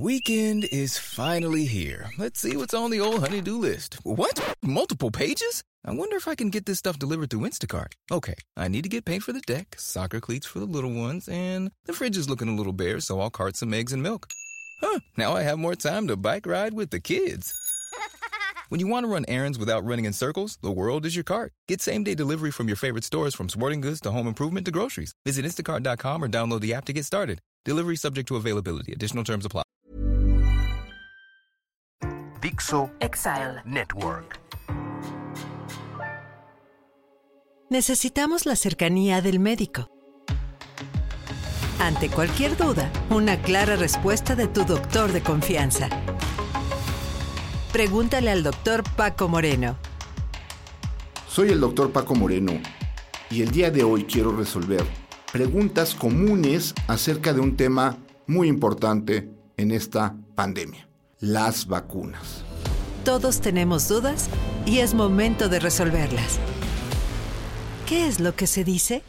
Weekend is finally here. Let's see what's on the old honey-do list. What? Multiple pages? I wonder if I can get this stuff delivered through Instacart. Okay, I need to get paint for the deck, soccer cleats for the little ones, and the fridge is looking a little bare, so I'll cart some eggs and milk. Huh, now I have more time to bike ride with the kids. When you want to run errands without running in circles, the world is your cart. Get same day delivery from your favorite stores from sporting goods to home improvement to groceries. Visit instacart.com or download the app to get started. Delivery subject to availability. Additional terms apply. Dixo Exile. Network. Necesitamos la cercanía del médico. Ante cualquier duda, una clara respuesta de tu doctor de confianza. Pregúntale al doctor Paco Moreno. Soy el doctor Paco Moreno y el día de hoy quiero resolver preguntas comunes acerca de un tema muy importante en esta pandemia, las vacunas. Todos tenemos dudas y es momento de resolverlas. ¿Qué es lo que se dice?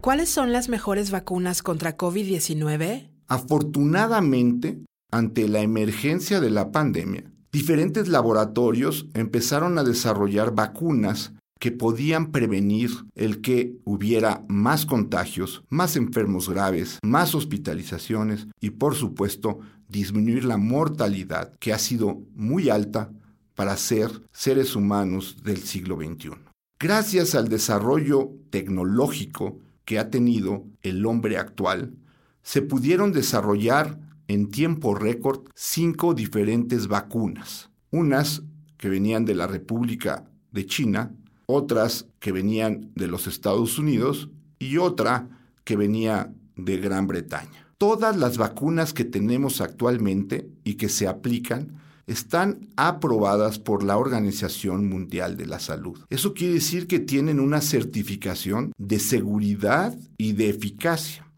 ¿Cuáles son las mejores vacunas contra COVID-19? Afortunadamente, ante la emergencia de la pandemia, diferentes laboratorios empezaron a desarrollar vacunas que podían prevenir el que hubiera más contagios, más enfermos graves, más hospitalizaciones y por supuesto disminuir la mortalidad que ha sido muy alta para ser seres humanos del siglo XXI. Gracias al desarrollo tecnológico que ha tenido el hombre actual, se pudieron desarrollar en tiempo récord cinco diferentes vacunas. Unas que venían de la República de China, otras que venían de los Estados Unidos y otra que venía de Gran Bretaña. Todas las vacunas que tenemos actualmente y que se aplican están aprobadas por la Organización Mundial de la Salud. Eso quiere decir que tienen una certificación de seguridad y de eficacia.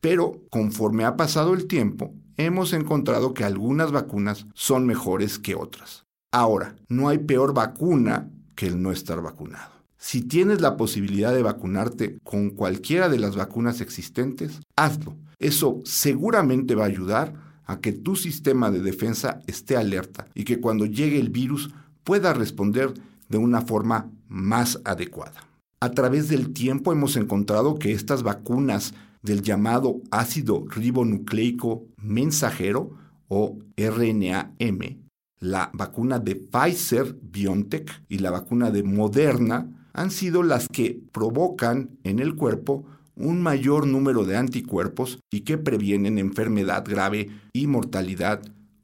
Pero conforme ha pasado el tiempo, hemos encontrado que algunas vacunas son mejores que otras. Ahora, no hay peor vacuna que el no estar vacunado. Si tienes la posibilidad de vacunarte con cualquiera de las vacunas existentes, hazlo. Eso seguramente va a ayudar a que tu sistema de defensa esté alerta y que cuando llegue el virus pueda responder de una forma más adecuada. A través del tiempo hemos encontrado que estas vacunas del llamado ácido ribonucleico mensajero o RNAM, la vacuna de Pfizer BioNTech y la vacuna de Moderna han sido las que provocan en el cuerpo un mayor número de anticuerpos y que previenen enfermedad grave y mortalidad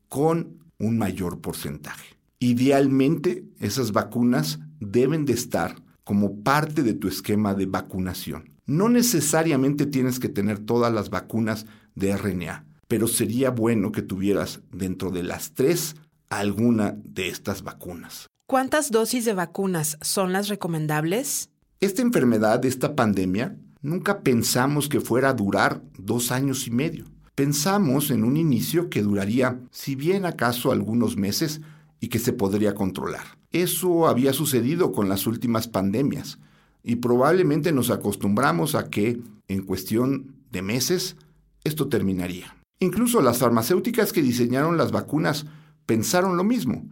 con un mayor porcentaje. Idealmente, esas vacunas deben de estar como parte de tu esquema de vacunación. No necesariamente tienes que tener todas las vacunas de RNA, pero sería bueno que tuvieras dentro de las tres alguna de estas vacunas. ¿Cuántas dosis de vacunas son las recomendables? Esta enfermedad, esta pandemia, nunca pensamos que fuera a durar dos años y medio. Pensamos en un inicio que duraría, si bien acaso algunos meses, y que se podría controlar. Eso había sucedido con las últimas pandemias, y probablemente nos acostumbramos a que, en cuestión de meses, esto terminaría. Incluso las farmacéuticas que diseñaron las vacunas pensaron lo mismo.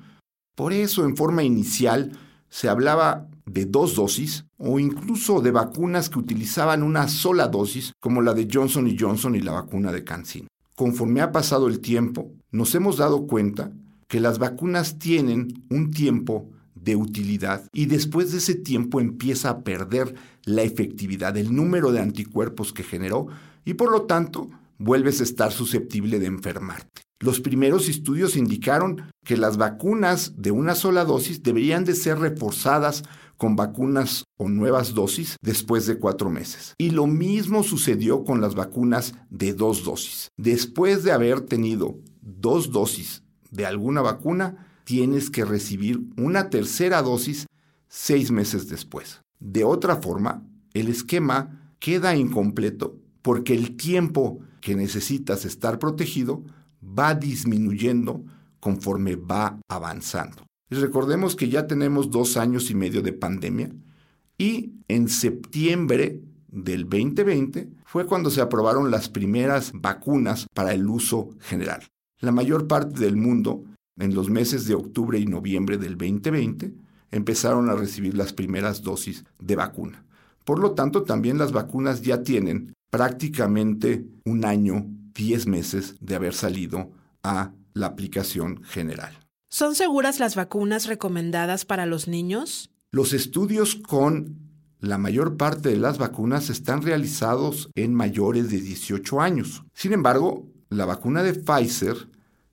Por eso, en forma inicial, se hablaba de dos dosis o incluso de vacunas que utilizaban una sola dosis, como la de Johnson Johnson y la vacuna de CanSino. Conforme ha pasado el tiempo, nos hemos dado cuenta que las vacunas tienen un tiempo de utilidad y después de ese tiempo empieza a perder la efectividad, el número de anticuerpos que generó y por lo tanto vuelves a estar susceptible de enfermarte. Los primeros estudios indicaron que las vacunas de una sola dosis deberían de ser reforzadas con vacunas o nuevas dosis después de cuatro meses. Y lo mismo sucedió con las vacunas de dos dosis. Después de haber tenido dos dosis de alguna vacuna, tienes que recibir una tercera dosis seis meses después. De otra forma, el esquema queda incompleto porque el tiempo que necesitas estar protegido va disminuyendo conforme va avanzando. Recordemos que ya tenemos dos años y medio de pandemia y en septiembre del 2020 fue cuando se aprobaron las primeras vacunas para el uso general. La mayor parte del mundo, en los meses de octubre y noviembre del 2020, empezaron a recibir las primeras dosis de vacuna. Por lo tanto, también las vacunas ya tienen prácticamente un año, 10 meses de haber salido a la aplicación general. ¿Son seguras las vacunas recomendadas para los niños? Los estudios con la mayor parte de las vacunas están realizados en mayores de 18 años. Sin embargo, la vacuna de Pfizer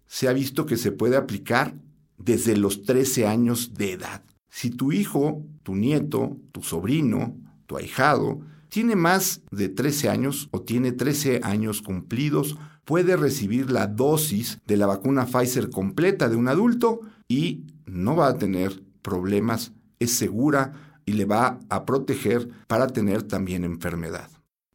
se ha visto que se puede aplicar desde los 13 años de edad. Si tu hijo, tu nieto, tu sobrino, tu ahijado tiene más de 13 años o tiene 13 años cumplidos, puede recibir la dosis de la vacuna Pfizer completa de un adulto y no va a tener problemas, es segura y le va a proteger para tener también enfermedad.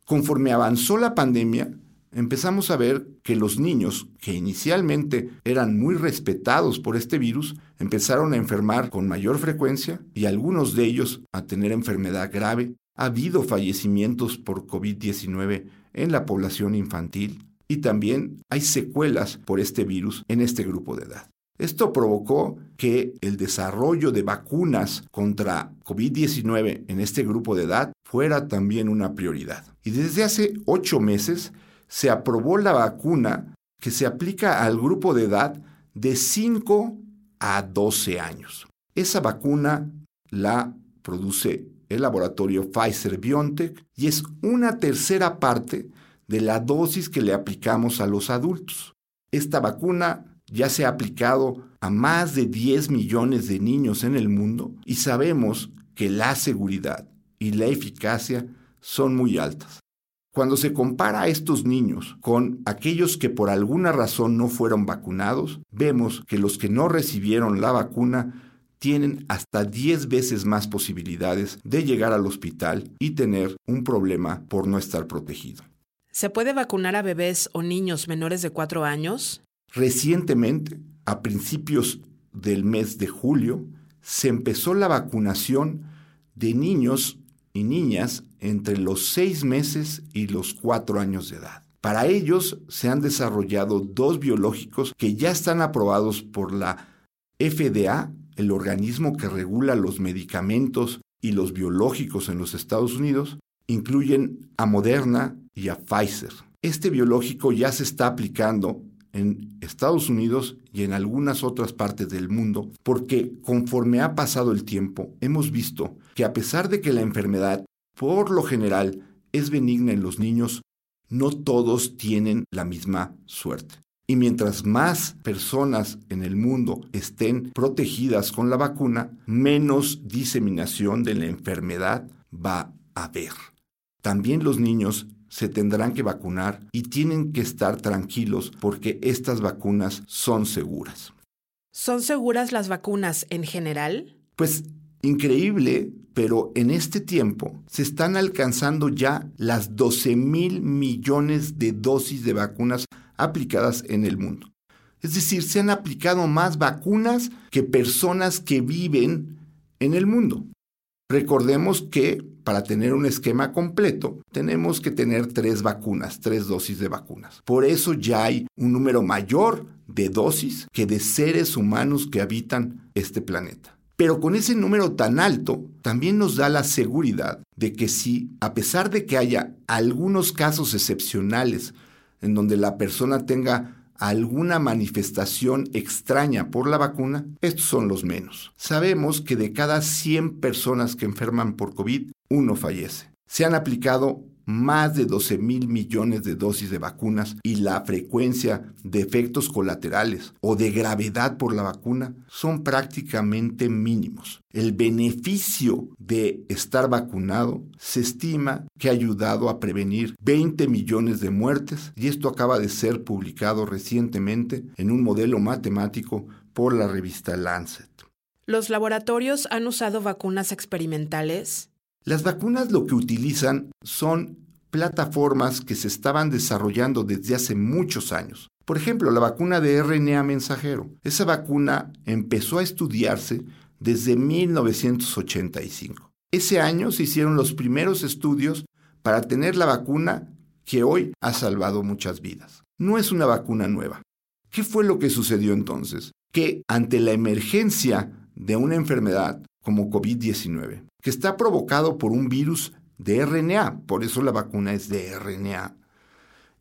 Conforme avanzó la pandemia, empezamos a ver que los niños, que inicialmente eran muy respetados por este virus, empezaron a enfermar con mayor frecuencia y algunos de ellos a tener enfermedad grave ha habido fallecimientos por COVID-19 en la población infantil y también hay secuelas por este virus en este grupo de edad. Esto provocó que el desarrollo de vacunas contra COVID-19 en este grupo de edad fuera también una prioridad. Y desde hace ocho meses se aprobó la vacuna que se aplica al grupo de edad de 5 a 12 años. Esa vacuna la produce el laboratorio Pfizer BioNTech y es una tercera parte de la dosis que le aplicamos a los adultos. Esta vacuna ya se ha aplicado a más de 10 millones de niños en el mundo y sabemos que la seguridad y la eficacia son muy altas. Cuando se compara a estos niños con aquellos que por alguna razón no fueron vacunados, vemos que los que no recibieron la vacuna tienen hasta 10 veces más posibilidades de llegar al hospital y tener un problema por no estar protegido. ¿Se puede vacunar a bebés o niños menores de 4 años? Recientemente, a principios del mes de julio, se empezó la vacunación de niños y niñas entre los 6 meses y los 4 años de edad. Para ellos se han desarrollado dos biológicos que ya están aprobados por la FDA el organismo que regula los medicamentos y los biológicos en los Estados Unidos, incluyen a Moderna y a Pfizer. Este biológico ya se está aplicando en Estados Unidos y en algunas otras partes del mundo, porque conforme ha pasado el tiempo, hemos visto que a pesar de que la enfermedad, por lo general, es benigna en los niños, no todos tienen la misma suerte. Y mientras más personas en el mundo estén protegidas con la vacuna, menos diseminación de la enfermedad va a haber. También los niños se tendrán que vacunar y tienen que estar tranquilos porque estas vacunas son seguras. ¿Son seguras las vacunas en general? Pues increíble, pero en este tiempo se están alcanzando ya las 12 mil millones de dosis de vacunas aplicadas en el mundo. Es decir, se han aplicado más vacunas que personas que viven en el mundo. Recordemos que para tener un esquema completo tenemos que tener tres vacunas, tres dosis de vacunas. Por eso ya hay un número mayor de dosis que de seres humanos que habitan este planeta. Pero con ese número tan alto, también nos da la seguridad de que si, a pesar de que haya algunos casos excepcionales en donde la persona tenga alguna manifestación extraña por la vacuna, estos son los menos. Sabemos que de cada 100 personas que enferman por COVID, uno fallece. Se han aplicado más de 12 mil millones de dosis de vacunas y la frecuencia de efectos colaterales o de gravedad por la vacuna son prácticamente mínimos. El beneficio de estar vacunado se estima que ha ayudado a prevenir 20 millones de muertes y esto acaba de ser publicado recientemente en un modelo matemático por la revista Lancet. ¿Los laboratorios han usado vacunas experimentales? Las vacunas lo que utilizan son plataformas que se estaban desarrollando desde hace muchos años. Por ejemplo, la vacuna de RNA mensajero. Esa vacuna empezó a estudiarse desde 1985. Ese año se hicieron los primeros estudios para tener la vacuna que hoy ha salvado muchas vidas. No es una vacuna nueva. ¿Qué fue lo que sucedió entonces? Que ante la emergencia de una enfermedad como COVID-19, que está provocado por un virus de RNA, por eso la vacuna es de RNA,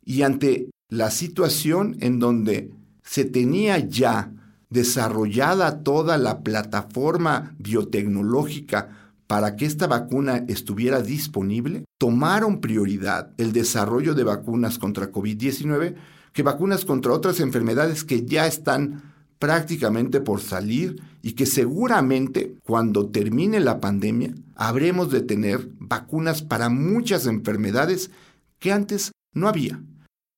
y ante la situación en donde se tenía ya desarrollada toda la plataforma biotecnológica para que esta vacuna estuviera disponible, tomaron prioridad el desarrollo de vacunas contra COVID-19 que vacunas contra otras enfermedades que ya están prácticamente por salir y que seguramente cuando termine la pandemia habremos de tener vacunas para muchas enfermedades que antes no había.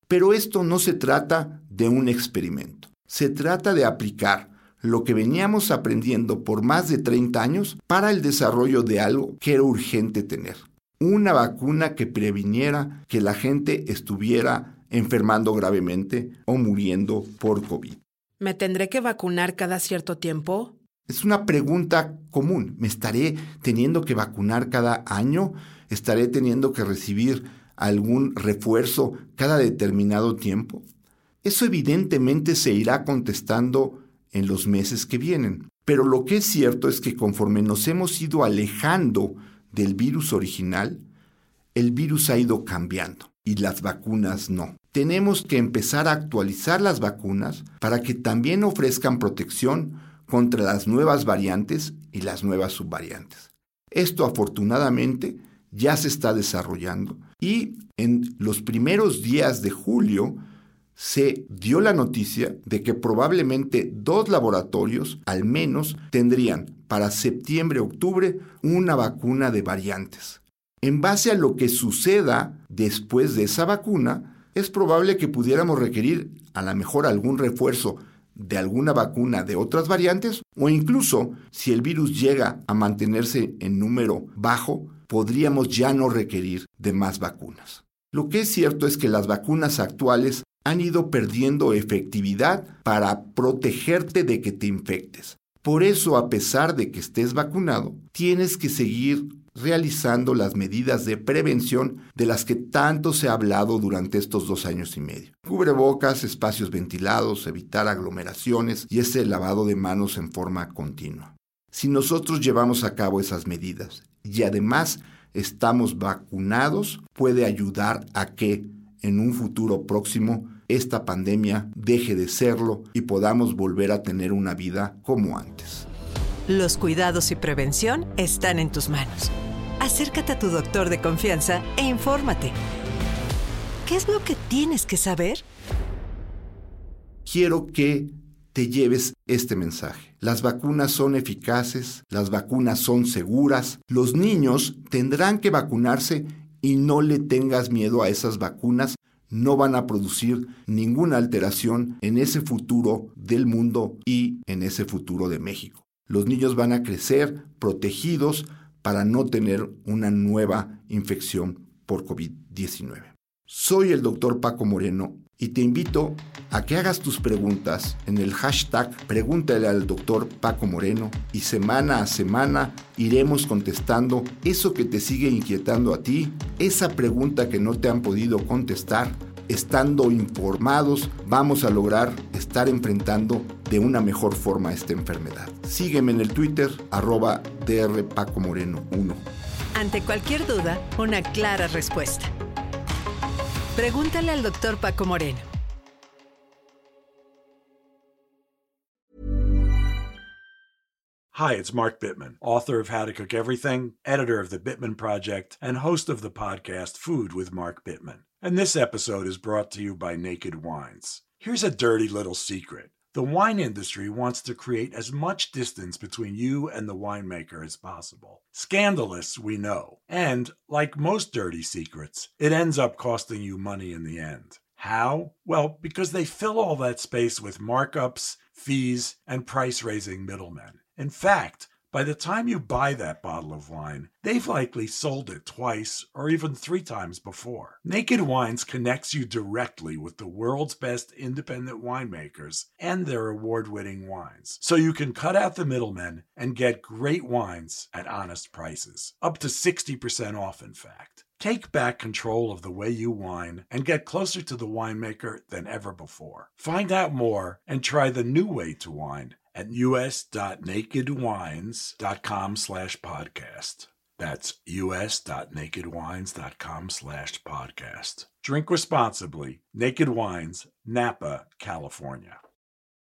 Pero esto no se trata de un experimento. Se trata de aplicar lo que veníamos aprendiendo por más de 30 años para el desarrollo de algo que era urgente tener. Una vacuna que previniera que la gente estuviera enfermando gravemente o muriendo por COVID. ¿Me tendré que vacunar cada cierto tiempo? Es una pregunta común. ¿Me estaré teniendo que vacunar cada año? ¿Estaré teniendo que recibir algún refuerzo cada determinado tiempo? Eso evidentemente se irá contestando en los meses que vienen. Pero lo que es cierto es que conforme nos hemos ido alejando del virus original, el virus ha ido cambiando y las vacunas no. Tenemos que empezar a actualizar las vacunas para que también ofrezcan protección contra las nuevas variantes y las nuevas subvariantes. Esto afortunadamente ya se está desarrollando y en los primeros días de julio se dio la noticia de que probablemente dos laboratorios al menos tendrían para septiembre-octubre una vacuna de variantes. En base a lo que suceda después de esa vacuna, es probable que pudiéramos requerir a lo mejor algún refuerzo de alguna vacuna de otras variantes o incluso si el virus llega a mantenerse en número bajo, podríamos ya no requerir de más vacunas. Lo que es cierto es que las vacunas actuales han ido perdiendo efectividad para protegerte de que te infectes. Por eso, a pesar de que estés vacunado, tienes que seguir realizando las medidas de prevención de las que tanto se ha hablado durante estos dos años y medio. Cubrebocas, espacios ventilados, evitar aglomeraciones y ese lavado de manos en forma continua. Si nosotros llevamos a cabo esas medidas y además estamos vacunados, puede ayudar a que en un futuro próximo esta pandemia deje de serlo y podamos volver a tener una vida como antes. Los cuidados y prevención están en tus manos. Acércate a tu doctor de confianza e infórmate. ¿Qué es lo que tienes que saber? Quiero que te lleves este mensaje. Las vacunas son eficaces, las vacunas son seguras, los niños tendrán que vacunarse y no le tengas miedo a esas vacunas no van a producir ninguna alteración en ese futuro del mundo y en ese futuro de México. Los niños van a crecer protegidos para no tener una nueva infección por COVID-19. Soy el doctor Paco Moreno y te invito a que hagas tus preguntas en el hashtag Pregúntale al doctor Paco Moreno y semana a semana iremos contestando eso que te sigue inquietando a ti, esa pregunta que no te han podido contestar. Estando informados vamos a lograr estar enfrentando de una mejor forma esta enfermedad. Sígueme en el Twitter arroba Moreno 1. Ante cualquier duda, una clara respuesta. Pregúntale al doctor Paco Moreno. Hi, it's Mark Bittman, author of How to Cook Everything, editor of The Bittman Project, and host of the podcast Food with Mark Bittman. And this episode is brought to you by Naked Wines. Here's a dirty little secret. The wine industry wants to create as much distance between you and the winemaker as possible. Scandalous, we know. And, like most dirty secrets, it ends up costing you money in the end. How? Well, because they fill all that space with markups, fees, and price raising middlemen. In fact, by the time you buy that bottle of wine, they've likely sold it twice or even three times before. Naked Wines connects you directly with the world's best independent winemakers and their award winning wines. So you can cut out the middlemen and get great wines at honest prices, up to 60% off, in fact. Take back control of the way you wine and get closer to the winemaker than ever before. Find out more and try the new way to wine at us.nakedwines.com slash podcast. That's us.nakedwines.com slash podcast. Drink responsibly. Naked Wines, Napa, California.